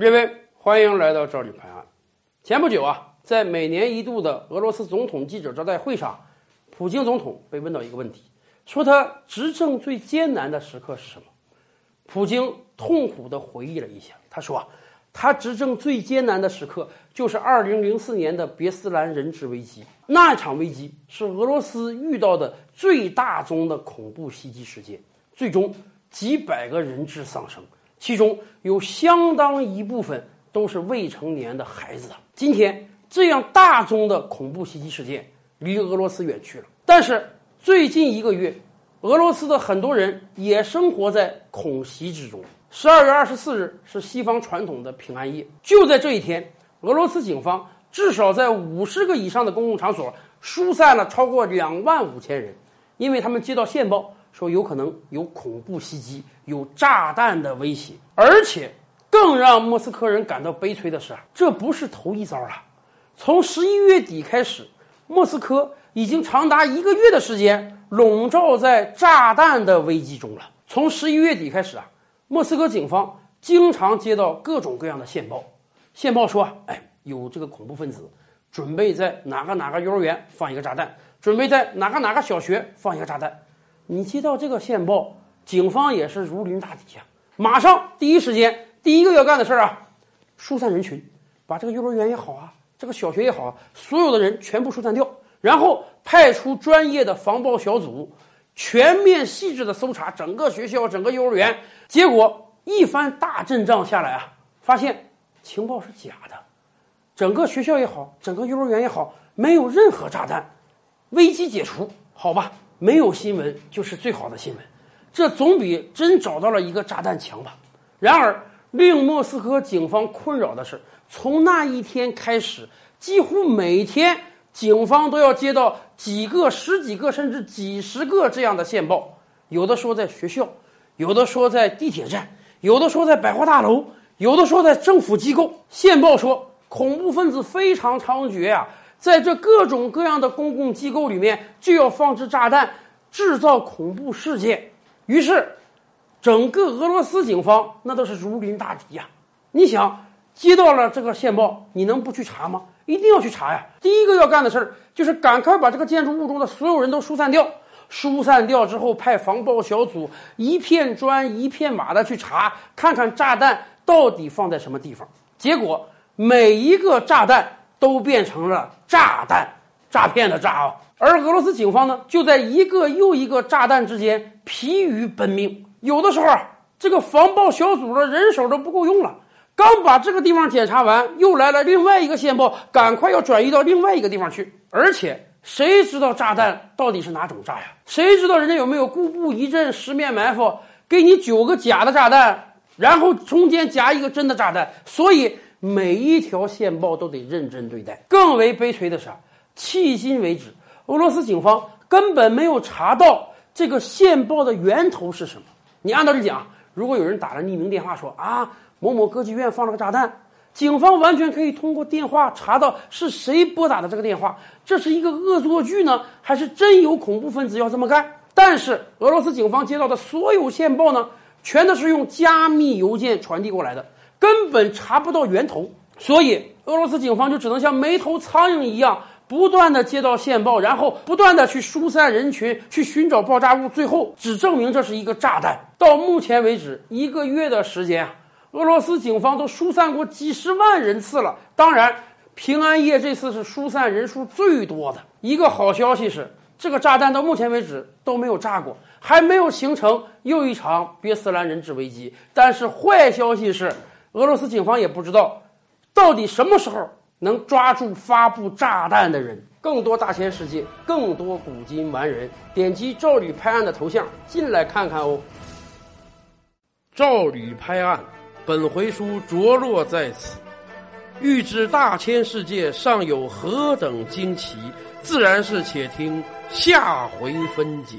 各位，欢迎来到赵李拍案。前不久啊，在每年一度的俄罗斯总统记者招待会上，普京总统被问到一个问题，说他执政最艰难的时刻是什么？普京痛苦地回忆了一下，他说啊，他执政最艰难的时刻就是2004年的别斯兰人质危机，那场危机是俄罗斯遇到的最大宗的恐怖袭击事件，最终几百个人质丧生。其中有相当一部分都是未成年的孩子！今天这样大宗的恐怖袭击事件离俄罗斯远去了，但是最近一个月，俄罗斯的很多人也生活在恐袭之中。十二月二十四日是西方传统的平安夜，就在这一天，俄罗斯警方至少在五十个以上的公共场所疏散了超过两万五千人，因为他们接到线报。说有可能有恐怖袭击，有炸弹的威胁，而且更让莫斯科人感到悲催的是啊，这不是头一遭了。从十一月底开始，莫斯科已经长达一个月的时间笼罩在炸弹的危机中了。从十一月底开始啊，莫斯科警方经常接到各种各样的线报，线报说，哎，有这个恐怖分子准备在哪个哪个幼儿园放一个炸弹，准备在哪个哪个小学放一个炸弹。你接到这个线报，警方也是如临大敌呀！马上第一时间，第一个要干的事儿啊，疏散人群，把这个幼儿园也好啊，这个小学也好啊，所有的人全部疏散掉，然后派出专业的防爆小组，全面细致的搜查整个学校、整个幼儿园。结果一番大阵仗下来啊，发现情报是假的，整个学校也好，整个幼儿园也好，没有任何炸弹，危机解除，好吧。没有新闻就是最好的新闻，这总比真找到了一个炸弹强吧。然而，令莫斯科警方困扰的是，从那一天开始，几乎每天警方都要接到几个、十几个甚至几十个这样的线报，有的说在学校，有的说在地铁站，有的说在百货大楼，有的说在政府机构。线报说，恐怖分子非常猖獗啊。在这各种各样的公共机构里面，就要放置炸弹，制造恐怖事件。于是，整个俄罗斯警方那都是如临大敌呀。你想，接到了这个线报，你能不去查吗？一定要去查呀！第一个要干的事儿就是赶快把这个建筑物中的所有人都疏散掉。疏散掉之后，派防爆小组一片砖一片瓦的去查，看看炸弹到底放在什么地方。结果，每一个炸弹。都变成了炸弹，诈骗的诈啊！而俄罗斯警方呢，就在一个又一个炸弹之间疲于奔命。有的时候啊，这个防爆小组的人手都不够用了，刚把这个地方检查完，又来了另外一个线报，赶快要转移到另外一个地方去。而且谁知道炸弹到底是哪种炸呀？谁知道人家有没有固布一阵、十面埋伏，给你九个假的炸弹，然后中间夹一个真的炸弹？所以。每一条线报都得认真对待。更为悲催的是，迄今为止，俄罗斯警方根本没有查到这个线报的源头是什么。你按道理讲，如果有人打了匿名电话说啊某某歌剧院放了个炸弹，警方完全可以通过电话查到是谁拨打的这个电话，这是一个恶作剧呢，还是真有恐怖分子要这么干？但是俄罗斯警方接到的所有线报呢，全都是用加密邮件传递过来的。根本查不到源头，所以俄罗斯警方就只能像没头苍蝇一样，不断的接到线报，然后不断的去疏散人群，去寻找爆炸物，最后只证明这是一个炸弹。到目前为止，一个月的时间啊，俄罗斯警方都疏散过几十万人次了。当然，平安夜这次是疏散人数最多的。一个好消息是，这个炸弹到目前为止都没有炸过，还没有形成又一场别斯兰人质危机。但是坏消息是。俄罗斯警方也不知道，到底什么时候能抓住发布炸弹的人。更多大千世界，更多古今完人，点击赵吕拍案的头像进来看看哦。赵吕拍案，本回书着落在此。欲知大千世界尚有何等惊奇，自然是且听下回分解。